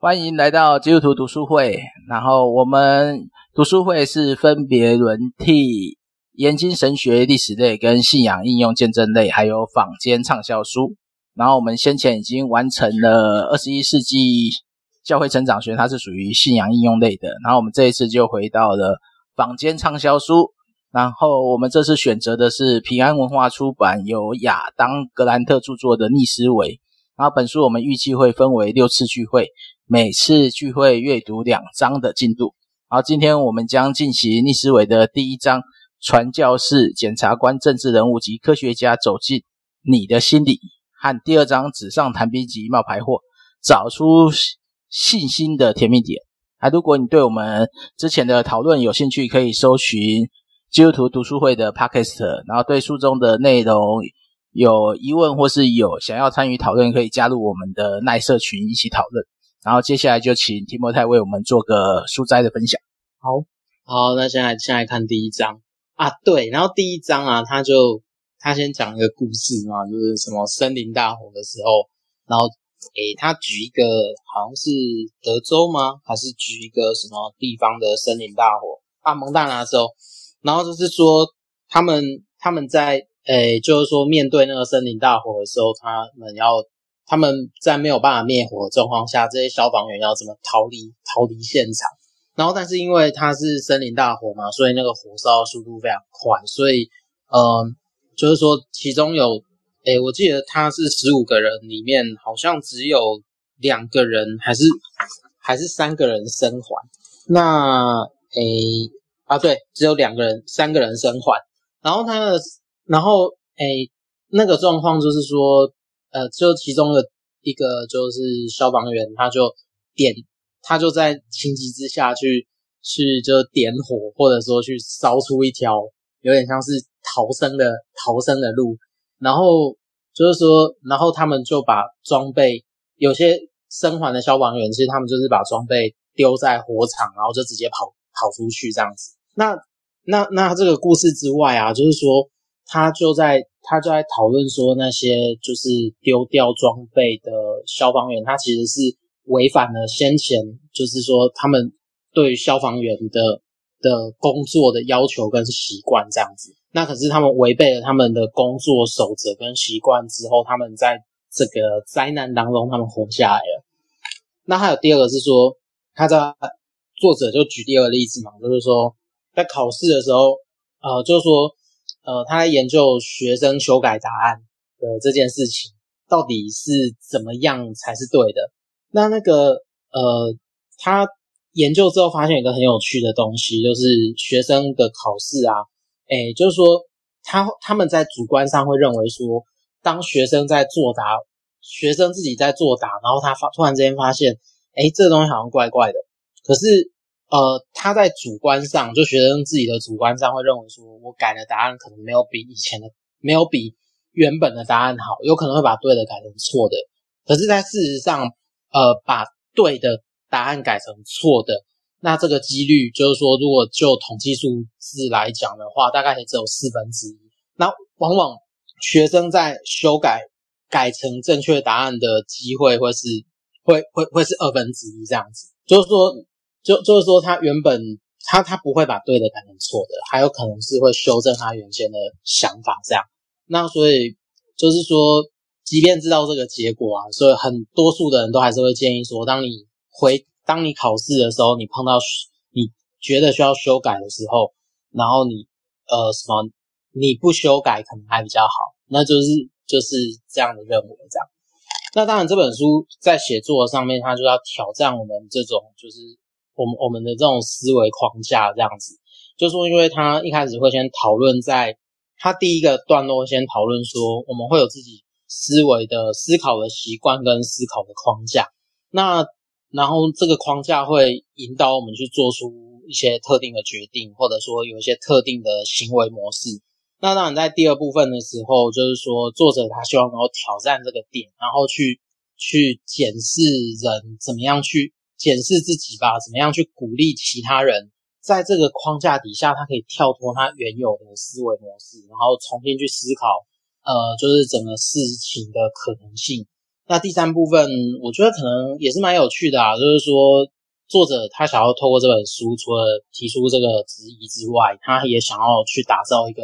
欢迎来到基督徒读书会。然后我们读书会是分别轮替研经神学历史类、跟信仰应用见证类，还有坊间畅销书。然后我们先前已经完成了二十一世纪教会成长学，它是属于信仰应用类的。然后我们这一次就回到了坊间畅销书。然后我们这次选择的是平安文化出版由亚当·格兰特著作的《逆思维》。然后本书我们预计会分为六次聚会，每次聚会阅读两章的进度。好今天我们将进行《逆思维》的第一章：传教士、检察官、政治人物及科学家走进你的心里。和第二章纸上谈兵及冒牌货，找出信心的甜蜜点。啊，如果你对我们之前的讨论有兴趣，可以搜寻基督徒读书会的 Podcast，然后对书中的内容有疑问或是有想要参与讨论，可以加入我们的耐社群一起讨论。然后接下来就请提摩太为我们做个书斋的分享。好，好，那现在先来看第一章啊，对，然后第一章啊，他就。他先讲一个故事嘛，就是什么森林大火的时候，然后诶，他举一个好像是德州吗？还是举一个什么地方的森林大火？啊，蒙大拿州。然后就是说他们他们在诶，就是说面对那个森林大火的时候，他们要他们在没有办法灭火的状况下，这些消防员要怎么逃离逃离现场？然后但是因为它是森林大火嘛，所以那个火烧速度非常快，所以嗯。就是说，其中有，诶，我记得他是十五个人里面，好像只有两个人，还是还是三个人生还。那，诶，啊，对，只有两个人，三个人生还。然后他的，然后，诶，那个状况就是说，呃，就其中的一个就是消防员，他就点，他就在情急之下去去就点火，或者说去烧出一条有点像是。逃生的逃生的路，然后就是说，然后他们就把装备，有些生还的消防员，其实他们就是把装备丢在火场，然后就直接跑跑出去这样子。那那那这个故事之外啊，就是说他就在他就在讨论说，那些就是丢掉装备的消防员，他其实是违反了先前就是说他们对消防员的的工作的要求跟习惯这样子。那可是他们违背了他们的工作守则跟习惯之后，他们在这个灾难当中，他们活下来了。那还有第二个是说，他在作者就举第二个例子嘛，就是说在考试的时候，呃，就是说，呃，他在研究学生修改答案的这件事情，到底是怎么样才是对的。那那个，呃，他研究之后发现一个很有趣的东西，就是学生的考试啊。诶，就是说，他他们在主观上会认为说，当学生在作答，学生自己在作答，然后他发突然之间发现，诶，这东西好像怪怪的。可是，呃，他在主观上，就学生自己的主观上会认为说，我改的答案可能没有比以前的，没有比原本的答案好，有可能会把对的改成错的。可是，在事实上，呃，把对的答案改成错的。那这个几率就是说，如果就统计数字来讲的话，大概也只有四分之一。那往往学生在修改改成正确答案的机会会是会会会是二分之一这样子。就是说，就就是说，他原本他他不会把对的改成错的，还有可能是会修正他原先的想法这样。那所以就是说，即便知道这个结果啊，所以很多数的人都还是会建议说，当你回。当你考试的时候，你碰到你觉得需要修改的时候，然后你呃什么你不修改可能还比较好，那就是就是这样的认为这样。那当然这本书在写作上面，它就要挑战我们这种就是我们我们的这种思维框架这样子。就是说，因为他一开始会先讨论，在他第一个段落先讨论说，我们会有自己思维的思考的习惯跟思考的框架。那然后这个框架会引导我们去做出一些特定的决定，或者说有一些特定的行为模式。那当然，在第二部分的时候，就是说作者他希望能够挑战这个点，然后去去检视人怎么样去检视自己吧，怎么样去鼓励其他人，在这个框架底下，他可以跳脱他原有的思维模式，然后重新去思考，呃，就是整个事情的可能性。那第三部分，我觉得可能也是蛮有趣的啊，就是说作者他想要透过这本书，除了提出这个质疑之外，他也想要去打造一个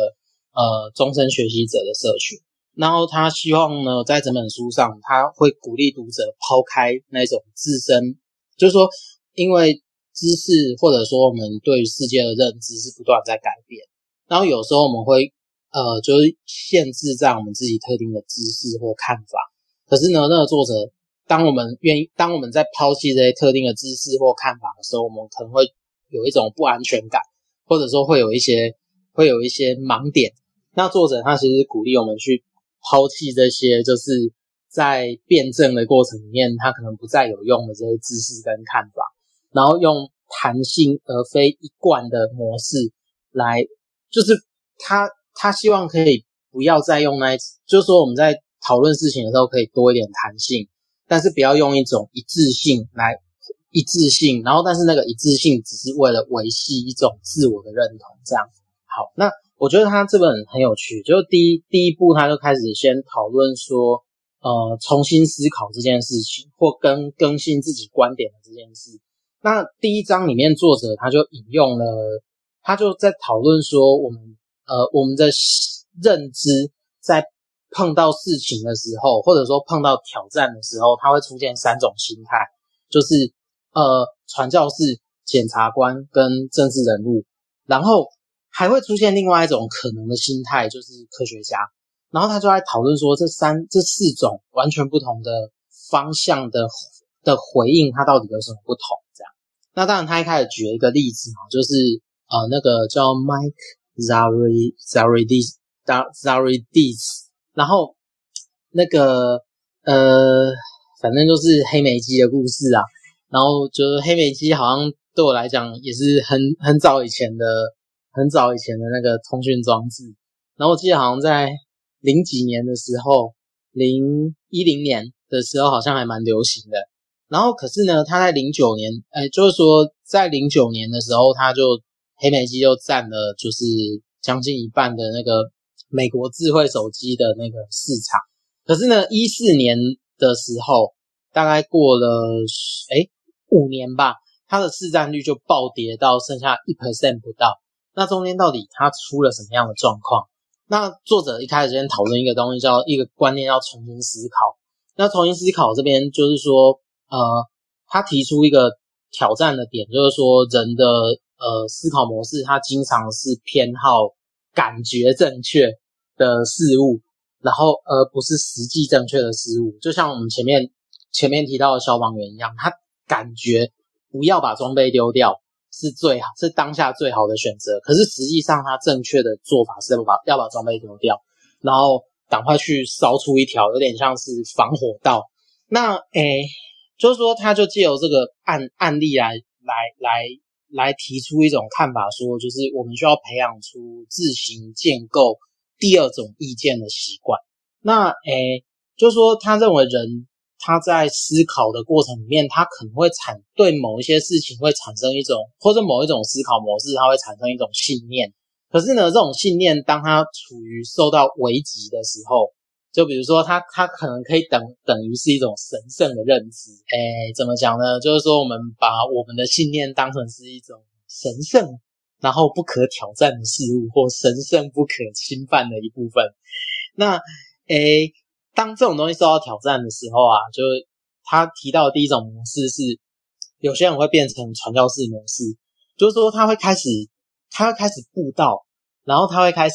呃终身学习者的社群。然后他希望呢，在整本书上，他会鼓励读者抛开那种自身，就是说，因为知识或者说我们对于世界的认知是不断在改变，然后有时候我们会呃，就是限制在我们自己特定的知识或看法。可是呢，那个作者，当我们愿意，当我们在抛弃这些特定的知识或看法的时候，我们可能会有一种不安全感，或者说会有一些会有一些盲点。那作者他其实鼓励我们去抛弃这些，就是在辩证的过程里面，他可能不再有用的这些知识跟看法，然后用弹性而非一贯的模式来，就是他他希望可以不要再用那，就是说我们在。讨论事情的时候可以多一点弹性，但是不要用一种一致性来一致性，然后但是那个一致性只是为了维系一种自我的认同，这样。好，那我觉得他这本很有趣，就第一第一步他就开始先讨论说，呃，重新思考这件事情或更更新自己观点的这件事。那第一章里面作者他就引用了，他就在讨论说，我们呃我们的认知在。碰到事情的时候，或者说碰到挑战的时候，它会出现三种心态，就是呃，传教士、检察官跟政治人物，然后还会出现另外一种可能的心态，就是科学家。然后他就来讨论说，这三、这四种完全不同的方向的的回应，它到底有什么不同？这样。那当然，他一开始举了一个例子嘛，就是呃，那个叫 Mike Zari Zari Di Zaridis。然后那个呃，反正就是黑莓机的故事啊。然后就是黑莓机好像对我来讲也是很很早以前的，很早以前的那个通讯装置。然后我记得好像在零几年的时候，零一零年的时候好像还蛮流行的。然后可是呢，他在零九年，哎，就是说在零九年的时候，他就黑莓机就占了就是将近一半的那个。美国智慧手机的那个市场，可是呢，一四年的时候，大概过了诶五年吧，它的市占率就暴跌到剩下一 percent 不到。那中间到底它出了什么样的状况？那作者一开始先讨论一个东西，叫一个观念，要重新思考。那重新思考这边就是说，呃，他提出一个挑战的点，就是说人的呃思考模式，他经常是偏好感觉正确。的事物，然后而不是实际正确的事物，就像我们前面前面提到的消防员一样，他感觉不要把装备丢掉是最好，是当下最好的选择。可是实际上，他正确的做法是把要把装备丢掉，然后赶快去烧出一条有点像是防火道。那诶，就是说，他就借由这个案案例来来来来提出一种看法，说就是我们需要培养出自行建构。第二种意见的习惯，那诶，就是说，他认为人他在思考的过程里面，他可能会产对某一些事情会产生一种，或者某一种思考模式，他会产生一种信念。可是呢，这种信念当他处于受到危急的时候，就比如说他他可能可以等等于是一种神圣的认知。诶，怎么讲呢？就是说，我们把我们的信念当成是一种神圣。然后不可挑战的事物，或神圣不可侵犯的一部分。那，诶，当这种东西受到挑战的时候啊，就他提到的第一种模式是，有些人会变成传教士模式，就是说他会开始，他会开始布道，然后他会开始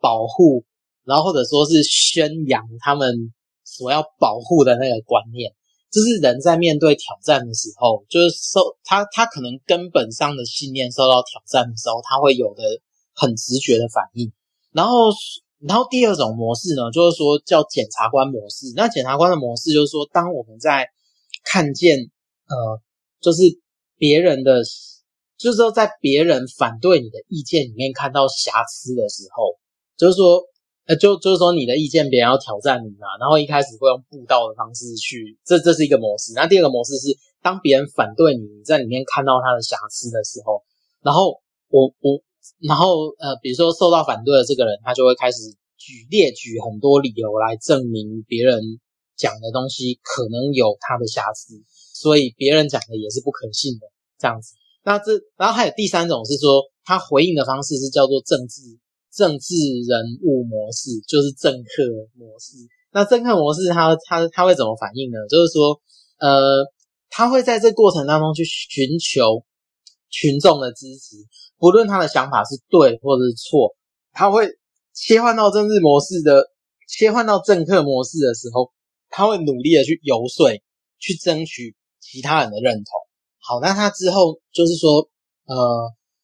保护，然后或者说是宣扬他们所要保护的那个观念。这是人在面对挑战的时候，就是受他他可能根本上的信念受到挑战的时候，他会有的很直觉的反应。然后，然后第二种模式呢，就是说叫检察官模式。那检察官的模式就是说，当我们在看见呃，就是别人的，就是说在别人反对你的意见里面看到瑕疵的时候，就是说。呃，就就是说，你的意见别人要挑战你嘛，然后一开始会用布道的方式去，这这是一个模式。那第二个模式是，当别人反对你，你在里面看到他的瑕疵的时候，然后我我，然后呃，比如说受到反对的这个人，他就会开始举列举很多理由来证明别人讲的东西可能有他的瑕疵，所以别人讲的也是不可信的这样子。那这然后还有第三种是说，他回应的方式是叫做政治政治人物模式，就是政客模式。那政客模式他他他会怎么反应呢？就是说，呃，他会在这过程当中去寻求群众的支持，不论他的想法是对或者是错，他会切换到政治模式的，切换到政客模式的时候，他会努力的去游说，去争取其他人的认同。好，那他之后就是说，呃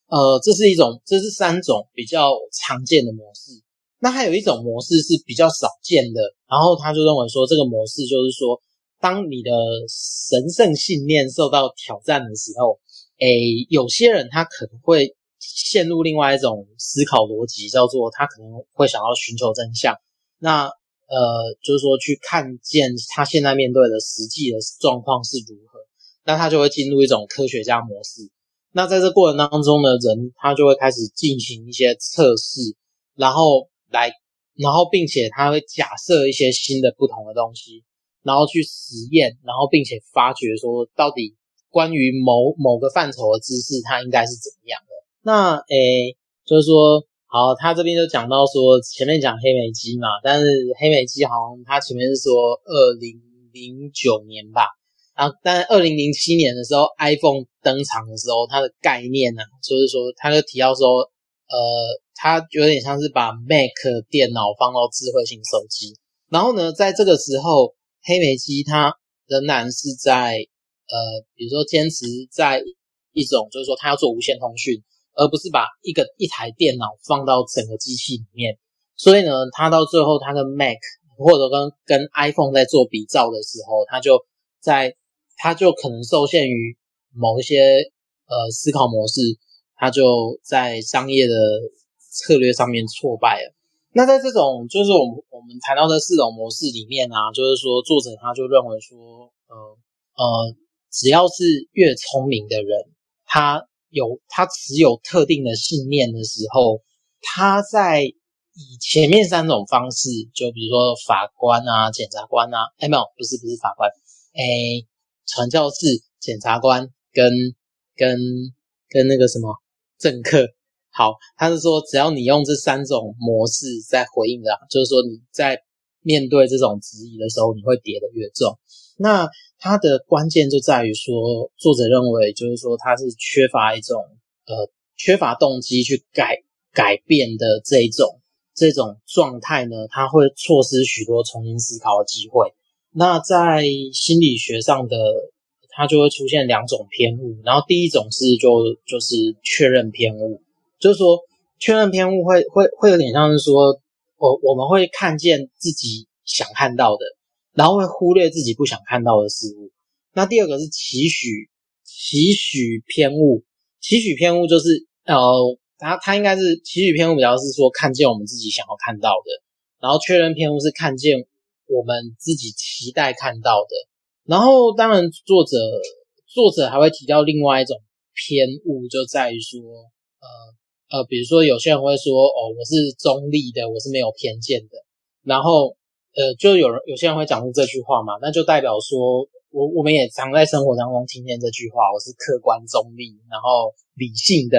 呃，这是一种，这是三种比较常见的模式。那还有一种模式是比较少见的，然后他就认为说，这个模式就是说，当你的神圣信念受到挑战的时候，诶，有些人他可能会陷入另外一种思考逻辑，叫做他可能会想要寻求真相。那呃，就是说去看见他现在面对的实际的状况是如何。那他就会进入一种科学家模式。那在这过程当中呢，人他就会开始进行一些测试，然后来，然后并且他会假设一些新的不同的东西，然后去实验，然后并且发觉说到底关于某某个范畴的知识它应该是怎么样的。那诶，就是说，好，他这边就讲到说前面讲黑莓机嘛，但是黑莓机好像他前面是说二零零九年吧。啊，但二零零七年的时候，iPhone 登场的时候，它的概念呢、就是说，他就提到说，呃，它有点像是把 Mac 电脑放到智慧型手机。然后呢，在这个时候，黑莓机它仍然是在，呃，比如说坚持在一种，就是说，他要做无线通讯，而不是把一个一台电脑放到整个机器里面。所以呢，他到最后，他跟 Mac 或者跟跟 iPhone 在做比照的时候，他就在。他就可能受限于某一些呃思考模式，他就在商业的策略上面挫败了。那在这种就是我们我们谈到的四种模式里面啊，就是说作者他就认为说，呃呃，只要是越聪明的人，他有他持有特定的信念的时候，他在以前面三种方式，就比如说法官啊、检察官啊，哎没有，不是不是法官，哎。传教士、检察官跟跟跟那个什么政客，好，他是说只要你用这三种模式在回应的，就是说你在面对这种质疑的时候，你会跌得越重。那他的关键就在于说，作者认为就是说他是缺乏一种呃缺乏动机去改改变的这一种这种状态呢，他会错失许多重新思考的机会。那在心理学上的，它就会出现两种偏误，然后第一种是就就是确认偏误，就是说确认偏误会会会有点像是说，我我们会看见自己想看到的，然后会忽略自己不想看到的事物。那第二个是期许期许偏误，期许偏误就是呃，它它应该是期许偏误比较是说看见我们自己想要看到的，然后确认偏误是看见。我们自己期待看到的，然后当然作者作者还会提到另外一种偏误，就在于说，呃呃，比如说有些人会说，哦，我是中立的，我是没有偏见的，然后呃，就有人有些人会讲出这句话嘛，那就代表说我我们也常在生活当中听见这句话，我是客观中立，然后理性的。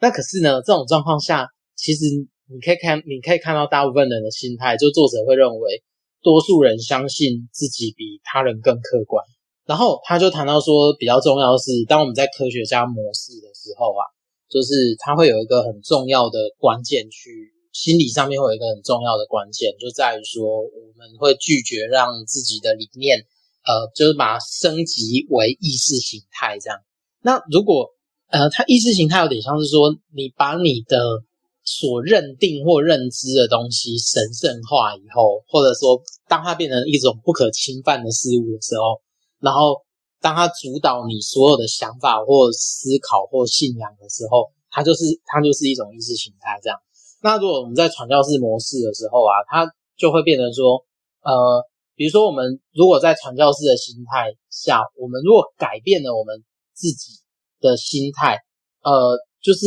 那可是呢，这种状况下，其实你可以看，你可以看到大部分人的心态，就作者会认为。多数人相信自己比他人更客观，然后他就谈到说，比较重要的是，当我们在科学家模式的时候啊，就是他会有一个很重要的关键去心理上面会有一个很重要的关键，就在于说我们会拒绝让自己的理念，呃，就是把它升级为意识形态这样。那如果呃，他意识形态有点像是说，你把你的。所认定或认知的东西神圣化以后，或者说当它变成一种不可侵犯的事物的时候，然后当它主导你所有的想法或思考或信仰的时候，它就是它就是一种意识形态这样。那如果我们在传教士模式的时候啊，它就会变成说，呃，比如说我们如果在传教士的心态下，我们如果改变了我们自己的心态，呃，就是。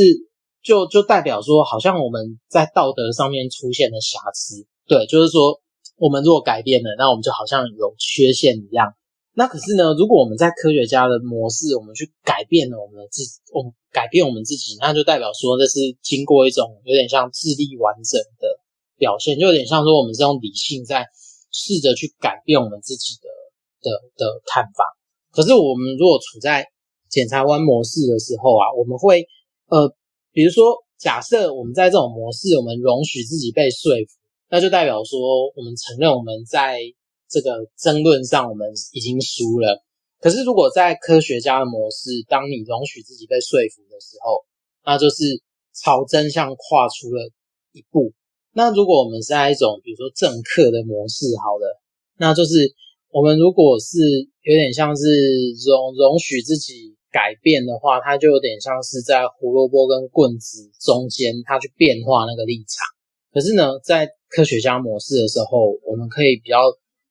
就就代表说，好像我们在道德上面出现了瑕疵，对，就是说，我们如果改变了，那我们就好像有缺陷一样。那可是呢，如果我们在科学家的模式，我们去改变了我们的自，我们改变我们自己，那就代表说这是经过一种有点像智力完整的表现，就有点像说我们是用理性在试着去改变我们自己的的的看法。可是我们如果处在检察官模式的时候啊，我们会呃，比如说假设我们在这种模式，我们容许自己被说服，那就代表说我们承认我们在。这个争论上我们已经输了。可是如果在科学家的模式，当你容许自己被说服的时候，那就是朝真相跨出了一步。那如果我们是在一种比如说政客的模式，好了，那就是我们如果是有点像是容容许自己改变的话，它就有点像是在胡萝卜跟棍子中间，它去变化那个立场。可是呢，在科学家模式的时候，我们可以比较。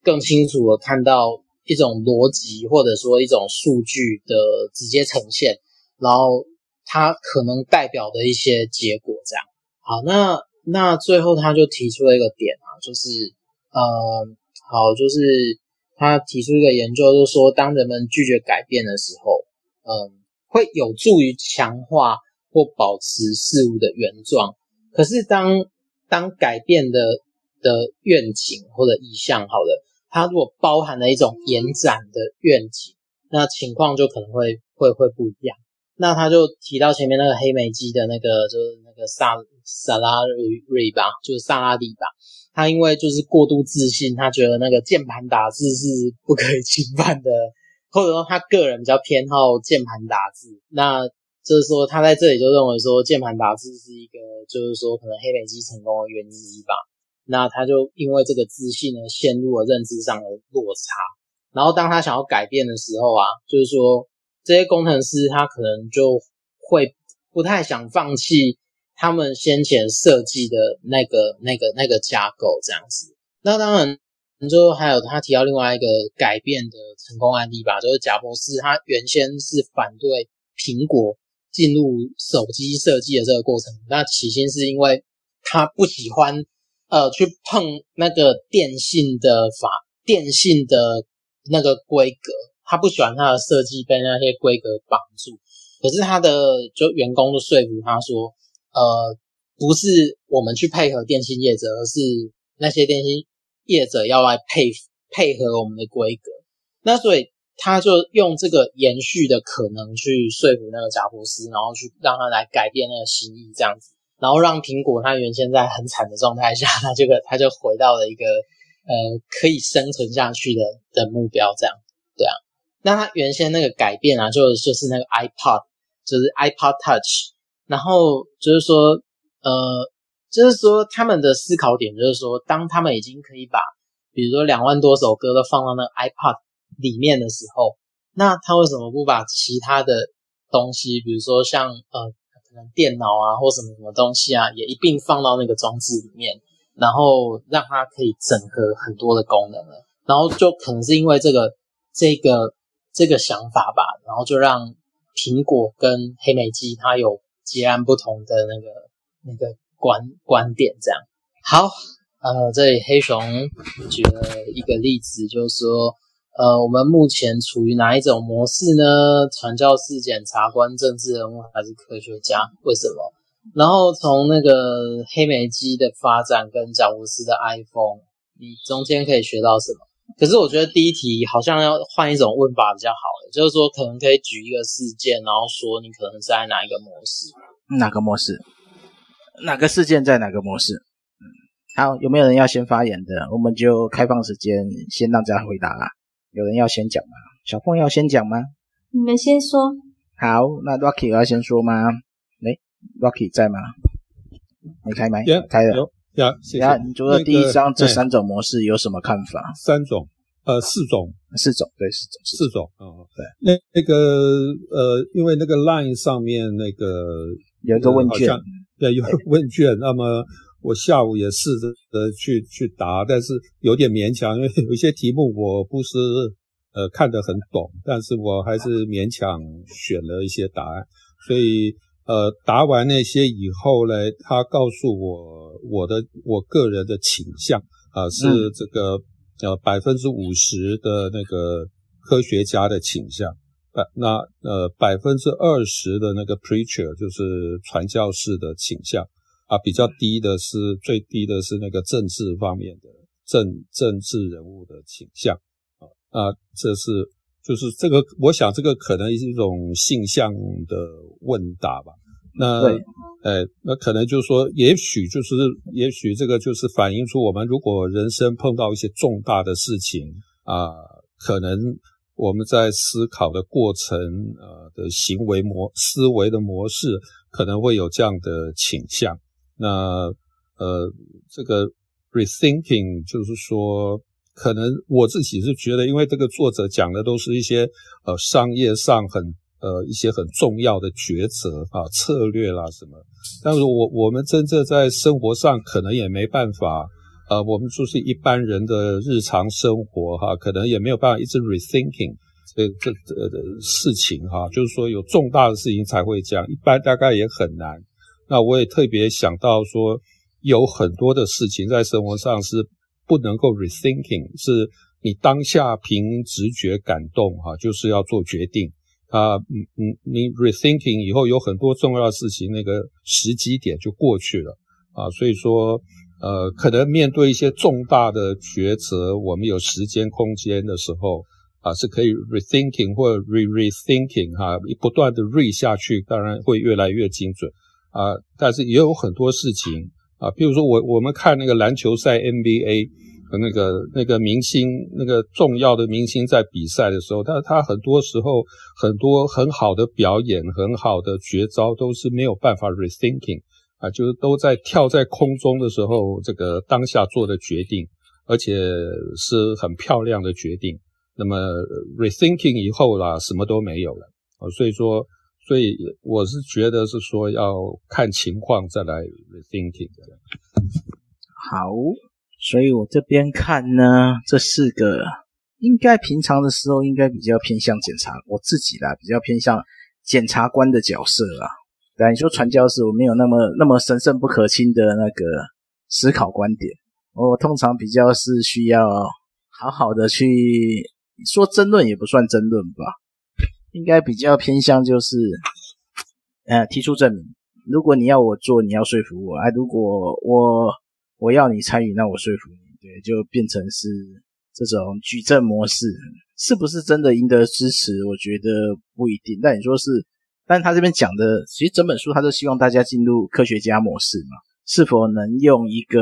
更清楚的看到一种逻辑，或者说一种数据的直接呈现，然后它可能代表的一些结果，这样。好，那那最后他就提出了一个点啊，就是呃，好，就是他提出一个研究，就是说当人们拒绝改变的时候，嗯、会有助于强化或保持事物的原状。可是当当改变的的愿景或者意向，好了。它如果包含了一种延展的愿景，那情况就可能会会会不一样。那他就提到前面那个黑莓机的那个，就是那个萨萨拉瑞瑞吧，就是萨拉蒂吧。他因为就是过度自信，他觉得那个键盘打字是不可以侵犯的，或者说他个人比较偏好键盘打字。那就是说他在这里就认为说键盘打字是一个，就是说可能黑莓机成功的原因之一吧。那他就因为这个自信呢，陷入了认知上的落差。然后当他想要改变的时候啊，就是说这些工程师他可能就会不太想放弃他们先前设计的那个、那个、那个架构这样子。那当然，就还有他提到另外一个改变的成功案例吧，就是贾博士他原先是反对苹果进入手机设计的这个过程。那起先是因为他不喜欢。呃，去碰那个电信的法，电信的那个规格，他不喜欢他的设计被那些规格绑住。可是他的就员工就说服他说，呃，不是我们去配合电信业者，而是那些电信业者要来配配合我们的规格。那所以他就用这个延续的可能去说服那个贾伯斯，然后去让他来改变那个心意，这样子。然后让苹果它原先在很惨的状态下，它这个它就回到了一个呃可以生存下去的的目标，这样对啊。那它原先那个改变啊，就就是那个 iPod，就是 iPod Touch。然后就是说呃，就是说他们的思考点就是说，当他们已经可以把比如说两万多首歌都放到那个 iPod 里面的时候，那他为什么不把其他的东西，比如说像呃。电脑啊，或什么什么东西啊，也一并放到那个装置里面，然后让它可以整合很多的功能了。然后就可能是因为这个这个这个想法吧，然后就让苹果跟黑莓机它有截然不同的那个那个观观点。这样好，呃，这里黑熊举了一个例子，就是说。呃，我们目前处于哪一种模式呢？传教士、检察官、政治人物还是科学家？为什么？然后从那个黑莓机的发展跟贾伯斯的 iPhone，你中间可以学到什么？可是我觉得第一题好像要换一种问法比较好，就是说可能可以举一个事件，然后说你可能是在哪一个模式？哪个模式？哪个事件在哪个模式？嗯，好，有没有人要先发言的？我们就开放时间，先让大家回答啦。有人要先讲吗？小凤要先讲吗？你们先说。好，那 Rocky 要先说吗？诶 Rocky 在吗？你开麦？Yeah, 开了。呀，谢谢。你觉得第一章这三种模式有什么看法？三种，呃，四种，四种，对，四种，四种。哦，对。那那个，呃，因为那个 Line 上面那个有一个问卷，对，有问卷，那么。我下午也试着呃去去答，但是有点勉强，因为有一些题目我不是呃看得很懂，但是我还是勉强选了一些答案。所以呃答完那些以后呢，他告诉我我的我个人的倾向，啊，是这个呃百分之五十的那个科学家的倾向，百那呃百分之二十的那个 preacher 就是传教士的倾向啊，比较低的是最低的是那个政治方面的政政治人物的倾向啊，那这是就是这个，我想这个可能是一种性向的问答吧。那对，哎，那可能就是说，也许就是，也许这个就是反映出我们如果人生碰到一些重大的事情啊，可能我们在思考的过程，呃的行为模思维的模式可能会有这样的倾向。那呃，这个 rethinking 就是说，可能我自己是觉得，因为这个作者讲的都是一些呃商业上很。呃，一些很重要的抉择啊，策略啦什么，但是我我们真正在生活上可能也没办法，呃，我们就是一般人的日常生活哈，可能也没有办法一直 rethinking 这这这的事情哈，就是说有重大的事情才会这样，一般大概也很难。那我也特别想到说，有很多的事情在生活上是不能够 rethinking，是你当下凭直觉感动哈，就是要做决定。啊，嗯嗯，你 rethinking 以后有很多重要的事情，那个时机点就过去了啊，所以说，呃，可能面对一些重大的抉择，我们有时间空间的时候啊，是可以 rethinking 或 re rethinking 哈，不断的 re 下去，当然会越来越精准啊，但是也有很多事情啊，比如说我我们看那个篮球赛 NBA。和那个那个明星，那个重要的明星在比赛的时候，他他很多时候很多很好的表演，很好的绝招都是没有办法 rethinking 啊，就是都在跳在空中的时候，这个当下做的决定，而且是很漂亮的决定。那么 rethinking 以后啦，什么都没有了啊，所以说，所以我是觉得是说要看情况再来 rethinking 的。好。所以我这边看呢，这四个应该平常的时候应该比较偏向检察，我自己啦比较偏向检察官的角色啦。对，你说传教士，我没有那么那么神圣不可侵的那个思考观点，我通常比较是需要好好的去说争论，也不算争论吧，应该比较偏向就是呃提出证明。如果你要我做，你要说服我，哎，如果我。我要你参与，那我说服你，对，就变成是这种举证模式，是不是真的赢得支持？我觉得不一定。但你说是，但他这边讲的，其实整本书他都希望大家进入科学家模式嘛，是否能用一个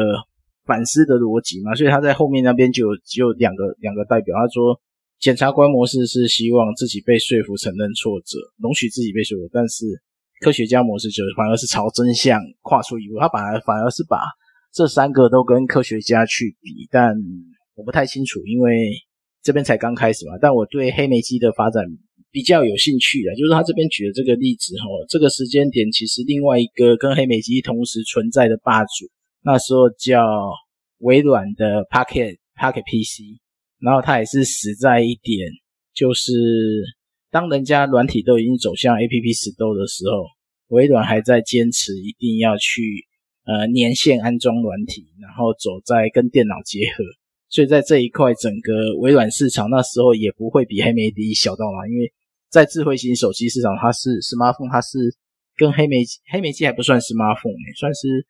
反思的逻辑嘛？所以他在后面那边就有就有两个两个代表，他说检察官模式是希望自己被说服，承认挫折，容许自己被说服，但是科学家模式就反而是朝真相跨出一步，他反而反而是把。这三个都跟科学家去比，但我不太清楚，因为这边才刚开始嘛。但我对黑莓机的发展比较有兴趣的，就是他这边举的这个例子哈，这个时间点其实另外一个跟黑莓机同时存在的霸主，那时候叫微软的 Pocket Pocket PC，然后他也是实在一点，就是当人家软体都已经走向 APP 死斗的时候，微软还在坚持一定要去。呃，年线安装软体，然后走在跟电脑结合，所以在这一块，整个微软市场那时候也不会比黑莓机小到哪，因为在智慧型手机市场，它是 smartphone，它是跟黑莓黑莓机还不算 smartphone，算是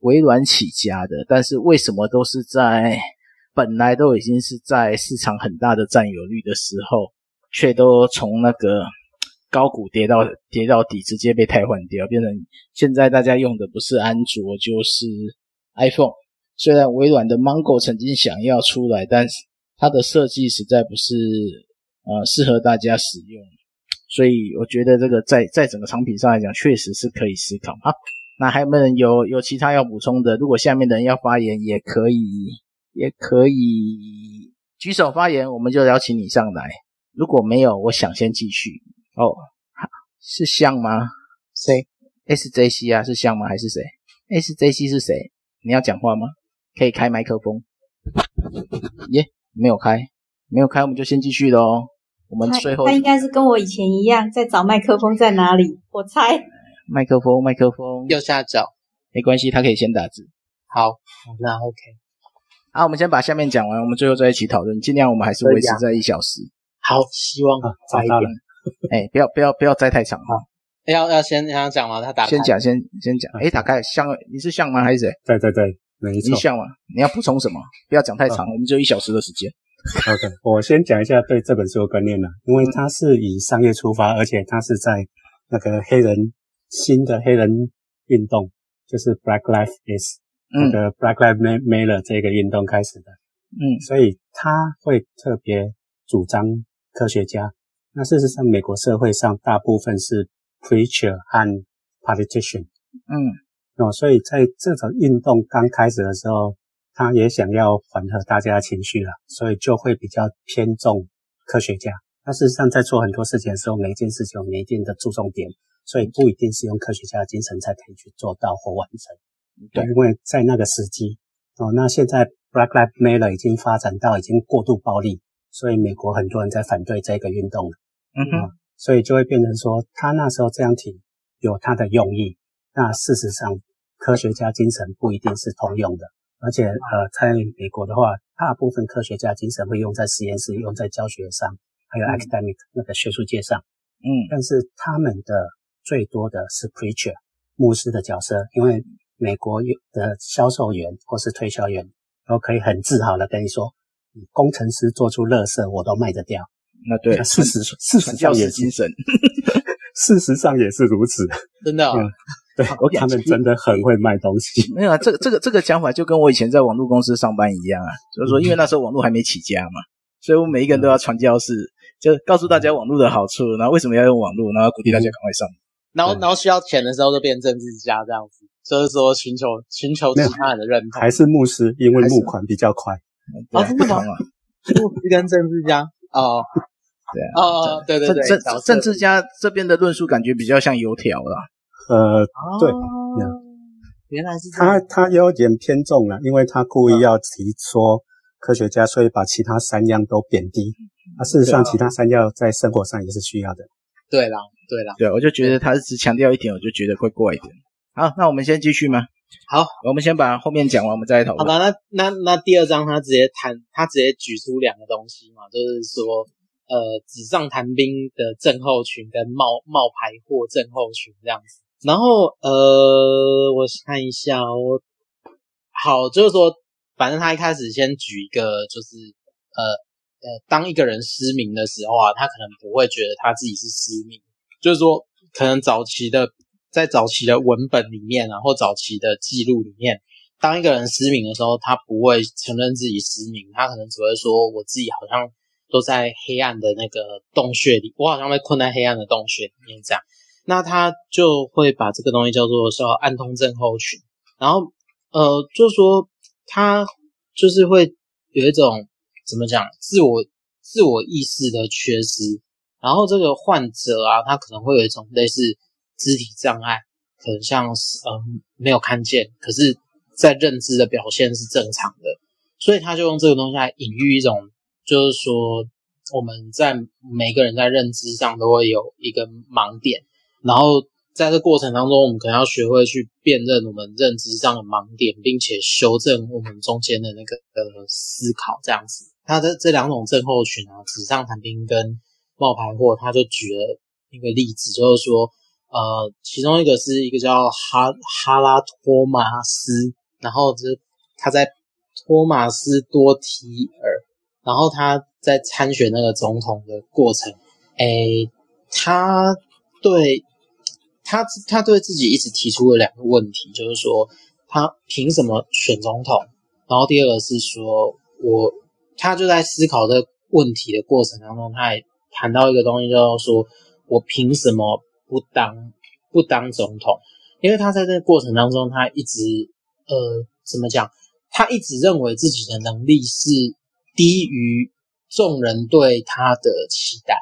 微软起家的，但是为什么都是在本来都已经是在市场很大的占有率的时候，却都从那个。高股跌到跌到底，直接被替换掉，变成现在大家用的不是安卓就是 iPhone。虽然微软的 Mango 曾经想要出来，但是它的设计实在不是呃适合大家使用，所以我觉得这个在在整个产品上来讲，确实是可以思考。好，那还有没有人有有其他要补充的？如果下面的人要发言，也可以也可以举手发言，我们就邀请你上来。如果没有，我想先继续。哦，是像吗？谁？SJC 啊，是像吗？还是谁？SJC 是谁？你要讲话吗？可以开麦克风。耶、yeah，没有开，没有开，我们就先继续喽。我们最后他，他应该是跟我以前一样，在找麦克风在哪里？我猜。麦克风，麦克风，右下角，没关系，他可以先打字。好，那 OK。好，我们先把下面讲完，我们最后再一起讨论，尽量我们还是维持在一小时。好，希望快一点。哎、欸，不要不要不要摘太长哈。要要先要讲吗？他打先讲先先讲。哎、欸，打开像你是像吗？还是谁？对对对，没错。你像吗？你要补充什么？不要讲太长，哦、我们只有一小时的时间。OK，我先讲一下对这本书的观念啦，因为它是以商业出发，而且它是在那个黑人新的黑人运动，就是 Black Lives Is 那个 Black Lives Matter 这个运动开始的。嗯，所以他会特别主张科学家。那事实上，美国社会上大部分是 preacher 和 politician。嗯，哦，所以在这种运动刚开始的时候。他也想要缓和大家的情绪了，所以就会比较偏重科学家。那事实上，在做很多事情的时候，每一件事情有每一定的注重点，所以不一定是用科学家的精神才可以去做到或完成。对，因为在那个时机，哦，那现在 Black Lives Matter 已经发展到已经过度暴力，所以美国很多人在反对这个运动了。嗯哼，所以就会变成说，他那时候这样提有他的用意。那事实上，科学家精神不一定是通用的。而且，呃，在美国的话，大部分科学家精神会用在实验室、用在教学上，还有 academic 那个学术界上。嗯，但是他们的最多的是 preacher 牧师的角色，因为美国有的销售员或是推销员都可以很自豪的跟你说，你工程师做出垃圾我都卖得掉。那对，事实事实上也是。精神，事实上也是如此，真的、哦。嗯对，他们真的很会卖东西。没有啊，这个这个这个讲法就跟我以前在网络公司上班一样啊，就是说，因为那时候网络还没起家嘛，所以我每一个人都要传教士，就告诉大家网络的好处，然后为什么要用网络，然后鼓励大家赶快上。然后然后需要钱的时候就变政治家这样子，就是说寻求寻求其他人的认同。还是牧师，因为募款比较快。啊，真的吗？牧师跟政治家哦，对啊，哦，对对对，政政治家这边的论述感觉比较像油条了。呃，对，原来是他，他有点偏重了，因为他故意要提说科学家，所以把其他三样都贬低。啊，事实上，其他三样在生活上也是需要的。对啦，对啦，对，我就觉得他只强调一点，我就觉得怪怪的。好，那我们先继续吗？好，我们先把后面讲完，我们再来讨论。好吧，那那那第二章他直接谈，他直接举出两个东西嘛，就是说，呃，纸上谈兵的症候群跟冒冒牌货症候群这样子。然后，呃，我看一下哦。好，就是说，反正他一开始先举一个，就是，呃，呃，当一个人失明的时候啊，他可能不会觉得他自己是失明，就是说，可能早期的，在早期的文本里面然后早期的记录里面，当一个人失明的时候，他不会承认自己失明，他可能只会说，我自己好像都在黑暗的那个洞穴里，我好像被困在黑暗的洞穴里面这样。那他就会把这个东西叫做说暗通症候群，然后呃，就是说他就是会有一种怎么讲，自我自我意识的缺失，然后这个患者啊，他可能会有一种类似肢体障碍，可能像是嗯、没有看见，可是在认知的表现是正常的，所以他就用这个东西来隐喻一种，就是说我们在每个人在认知上都会有一个盲点。然后在这过程当中，我们可能要学会去辨认我们认知上的盲点，并且修正我们中间的那个呃思考，这样子。他的这两种症候群啊，纸上谈兵跟冒牌货，他就举了一个例子，就是说，呃，其中一个是一个叫哈哈拉托马斯，然后就是他在托马斯多提尔，然后他在参选那个总统的过程，诶，他对。他他对自己一直提出了两个问题，就是说他凭什么选总统？然后第二个是说我他就在思考这个问题的过程当中，他也谈到一个东西，就是说我凭什么不当不当总统？因为他在这个过程当中，他一直呃怎么讲？他一直认为自己的能力是低于众人对他的期待。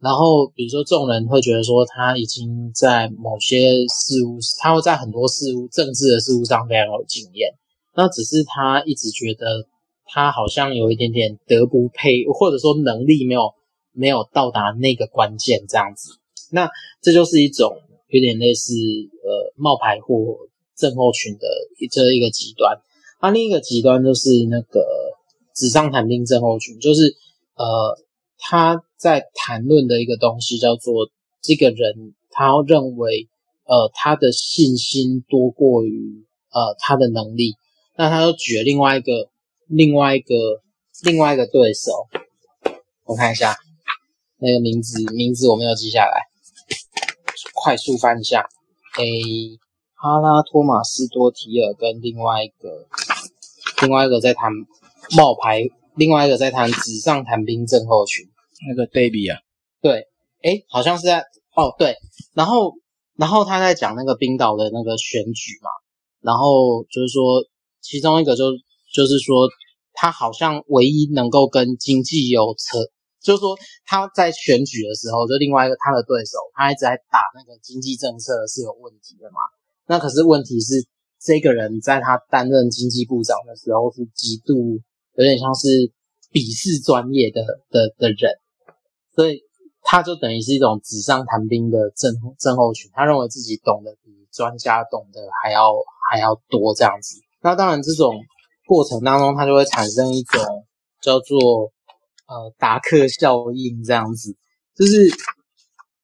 然后，比如说，众人会觉得说他已经在某些事物，他会在很多事物、政治的事物上非常有经验。那只是他一直觉得他好像有一点点德不配，或者说能力没有没有到达那个关键这样子。那这就是一种有点类似呃冒牌货症候群的这一个极端。那另一个极端就是那个纸上谈兵症候群，就是呃他在谈论的一个东西叫做这个人他认为呃他的信心多过于呃他的能力，那他又举了另外一个另外一个另外一个对手，我看一下那个名字名字我没有记下来，快速翻一下，诶。哈拉托马斯多提尔跟另外一个，另外一个在谈冒牌，另外一个在谈纸上谈兵症候群，那个 David 啊，对，诶，好像是在哦对，然后然后他在讲那个冰岛的那个选举嘛，然后就是说其中一个就就是说他好像唯一能够跟经济有扯，就是说他在选举的时候，就另外一个他的对手，他一直在打那个经济政策是有问题的嘛。那可是问题是，这个人在他担任经济部长的时候是极度有点像是鄙视专业的的的人，所以他就等于是一种纸上谈兵的症症候群。他认为自己懂得比专家懂得还要还要多这样子。那当然，这种过程当中，他就会产生一种叫做呃达克效应这样子，就是。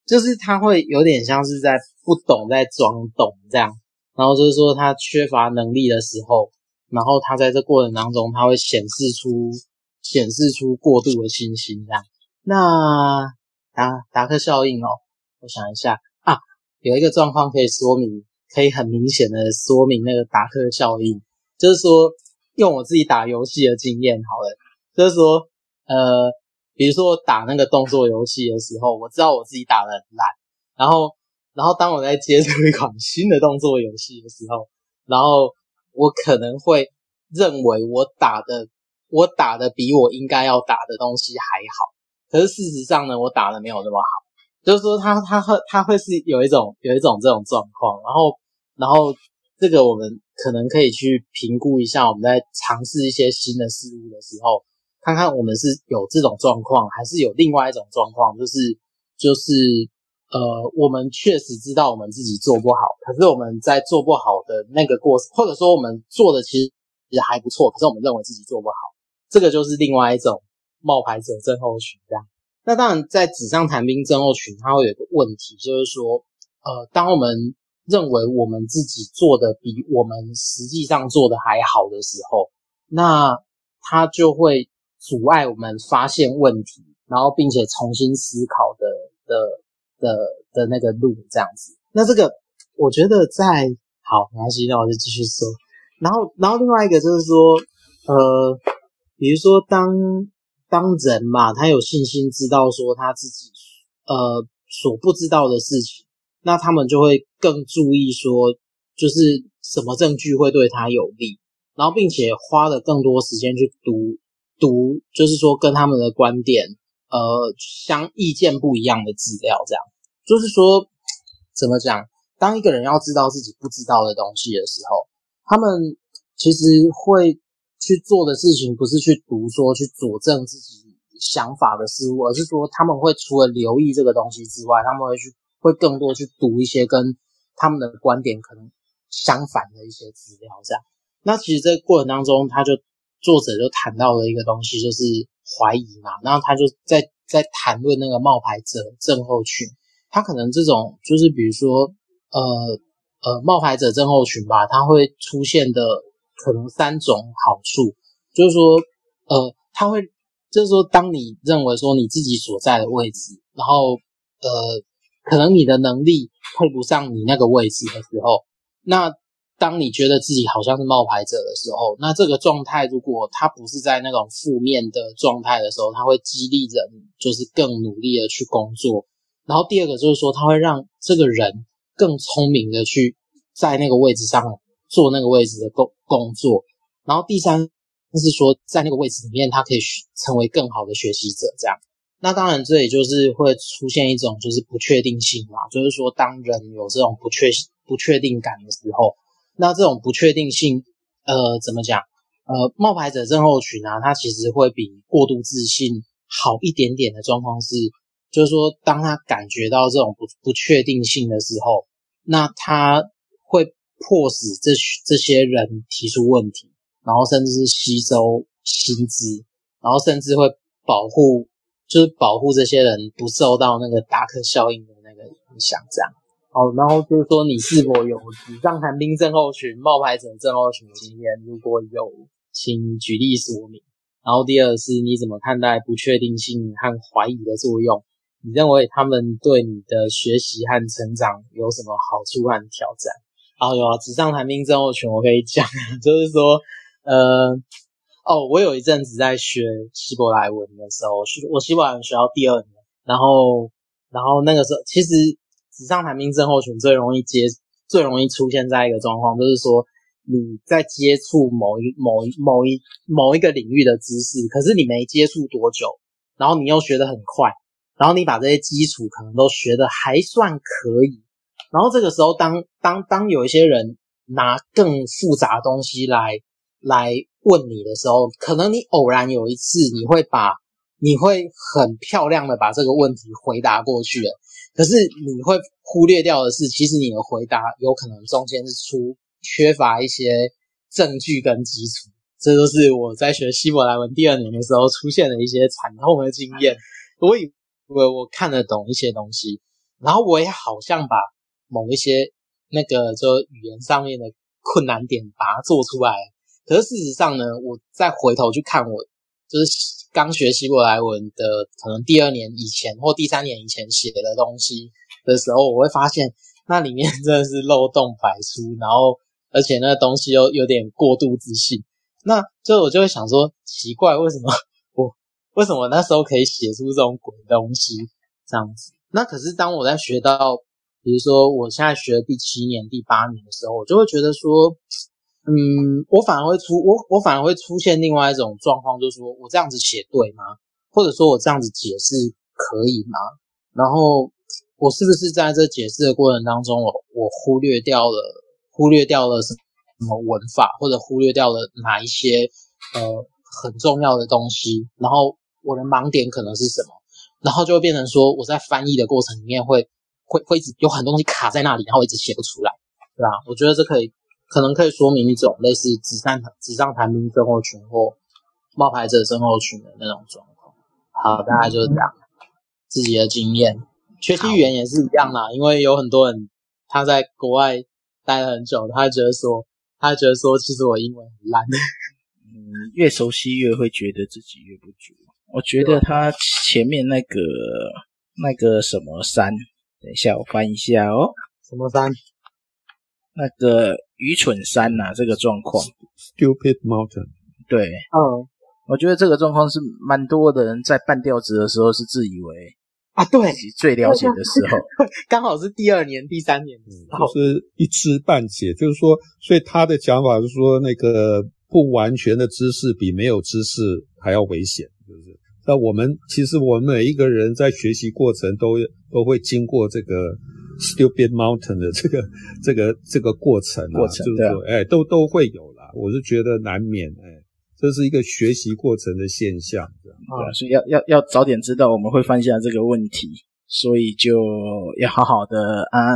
就是他会有点像是在不懂在装懂这样，然后就是说他缺乏能力的时候，然后他在这过程当中他会显示出显示出过度的信心这样。那达达克效应哦，我想一下啊，有一个状况可以说明，可以很明显的说明那个达克效应，就是说用我自己打游戏的经验好了，就是说呃。比如说我打那个动作游戏的时候，我知道我自己打的很烂，然后，然后当我在接触一款新的动作游戏的时候，然后我可能会认为我打的我打的比我应该要打的东西还好，可是事实上呢，我打的没有那么好，就是说他他会他会是有一种有一种这种状况，然后然后这个我们可能可以去评估一下，我们在尝试一些新的事物的时候。看看我们是有这种状况，还是有另外一种状况，就是就是呃，我们确实知道我们自己做不好，可是我们在做不好的那个过程，或者说我们做的其实也还不错，可是我们认为自己做不好，这个就是另外一种冒牌者症候群这样。那当然，在纸上谈兵症候群，它会有一个问题，就是说呃，当我们认为我们自己做的比我们实际上做的还好的时候，那它就会。阻碍我们发现问题，然后并且重新思考的的的的那个路这样子。那这个我觉得在好没关系，那我就继续说。然后，然后另外一个就是说，呃，比如说当当人嘛，他有信心知道说他自己呃所不知道的事情，那他们就会更注意说，就是什么证据会对他有利，然后并且花了更多时间去读。读就是说跟他们的观点呃相意见不一样的资料，这样就是说怎么讲？当一个人要知道自己不知道的东西的时候，他们其实会去做的事情不是去读说去佐证自己想法的事物，而是说他们会除了留意这个东西之外，他们会去会更多去读一些跟他们的观点可能相反的一些资料，这样。那其实这个过程当中，他就。作者就谈到了一个东西，就是怀疑嘛，然后他就在在谈论那个冒牌者症候群，他可能这种就是比如说呃呃冒牌者症候群吧，它会出现的可能三种好处，就是说呃他会就是说当你认为说你自己所在的位置，然后呃可能你的能力配不上你那个位置的时候，那。当你觉得自己好像是冒牌者的时候，那这个状态如果它不是在那种负面的状态的时候，它会激励人就是更努力的去工作。然后第二个就是说，它会让这个人更聪明的去在那个位置上做那个位置的工工作。然后第三就是说，在那个位置里面，他可以成为更好的学习者。这样，那当然这里就是会出现一种就是不确定性嘛，就是说当人有这种不确不确定感的时候。那这种不确定性，呃，怎么讲？呃，冒牌者症候群啊，它其实会比过度自信好一点点的状况是，就是说，当他感觉到这种不不确定性的时候，那他会迫使这这些人提出问题，然后甚至是吸收薪资，然后甚至会保护，就是保护这些人不受到那个达克效应的那个影响，这样。好，然后就是说你是否有纸上谈兵症候群、冒牌者症候群的经验？如果有，请举例说明。然后第二是你怎么看待不确定性和怀疑的作用？你认为他们对你的学习和成长有什么好处和挑战？好，有啊，纸上谈兵症候群我可以讲，就是说，呃，哦，我有一阵子在学希伯来文的时候，学我希伯来文学到第二年，然后，然后那个时候，其实纸上谈兵症候群最容易接，最容易出现在一个状况，就是说。你在接触某一某一某一某一个领域的知识，可是你没接触多久，然后你又学得很快，然后你把这些基础可能都学得还算可以，然后这个时候当当当有一些人拿更复杂东西来来问你的时候，可能你偶然有一次你会把你会很漂亮的把这个问题回答过去了，可是你会忽略掉的是，其实你的回答有可能中间是出。缺乏一些证据跟基础，这都是我在学希伯来文第二年的时候出现的一些惨痛的经验。我以为我看得懂一些东西，然后我也好像把某一些那个就语言上面的困难点把它做出来。可是事实上呢，我再回头去看我就是刚学希伯来文的可能第二年以前或第三年以前写的东西的时候，我会发现那里面 真的是漏洞百出，然后。而且那个东西又有点过度自信，那就我就会想说，奇怪，为什么我为什么那时候可以写出这种鬼东西这样子？那可是当我在学到，比如说我现在学第七年、第八年的时候，我就会觉得说，嗯，我反而会出我我反而会出现另外一种状况，就是说我这样子写对吗？或者说我这样子解释可以吗？然后我是不是在这解释的过程当中，我我忽略掉了？忽略掉了什么文法，或者忽略掉了哪一些呃很重要的东西，然后我的盲点可能是什么，然后就会变成说我在翻译的过程里面会会会一直有很多东西卡在那里，然后一直写不出来，对吧？我觉得这可以可能可以说明一种类似纸上纸上谈兵症候群或冒牌者症候群的那种状况。好，大概就是这样，自己的经验，学习语言也是一样啦，因为有很多人他在国外。待了很久，他觉得说，他觉得说，其实我英文很烂。嗯，越熟悉越会觉得自己越不足。我觉得他前面那个那个什么山，等一下我翻一下哦。什么山？那个愚蠢山呐、啊，这个状况。Stupid Mountain。对。嗯。我觉得这个状况是蛮多的人在半吊子的时候是自以为。啊，对，最了解的时候，刚好是第二年、第三年的时候，就是一知半解。就是说，所以他的讲法是说，那个不完全的知识比没有知识还要危险，就是。那我们其实我们每一个人在学习过程都都会经过这个 stupid mountain 的这个这个这个过程啊，过程就是说，哎，都都会有啦。我是觉得难免，哎。这是一个学习过程的现象，对啊，所以要要要早点知道我们会犯下这个问题，所以就要好好的啊，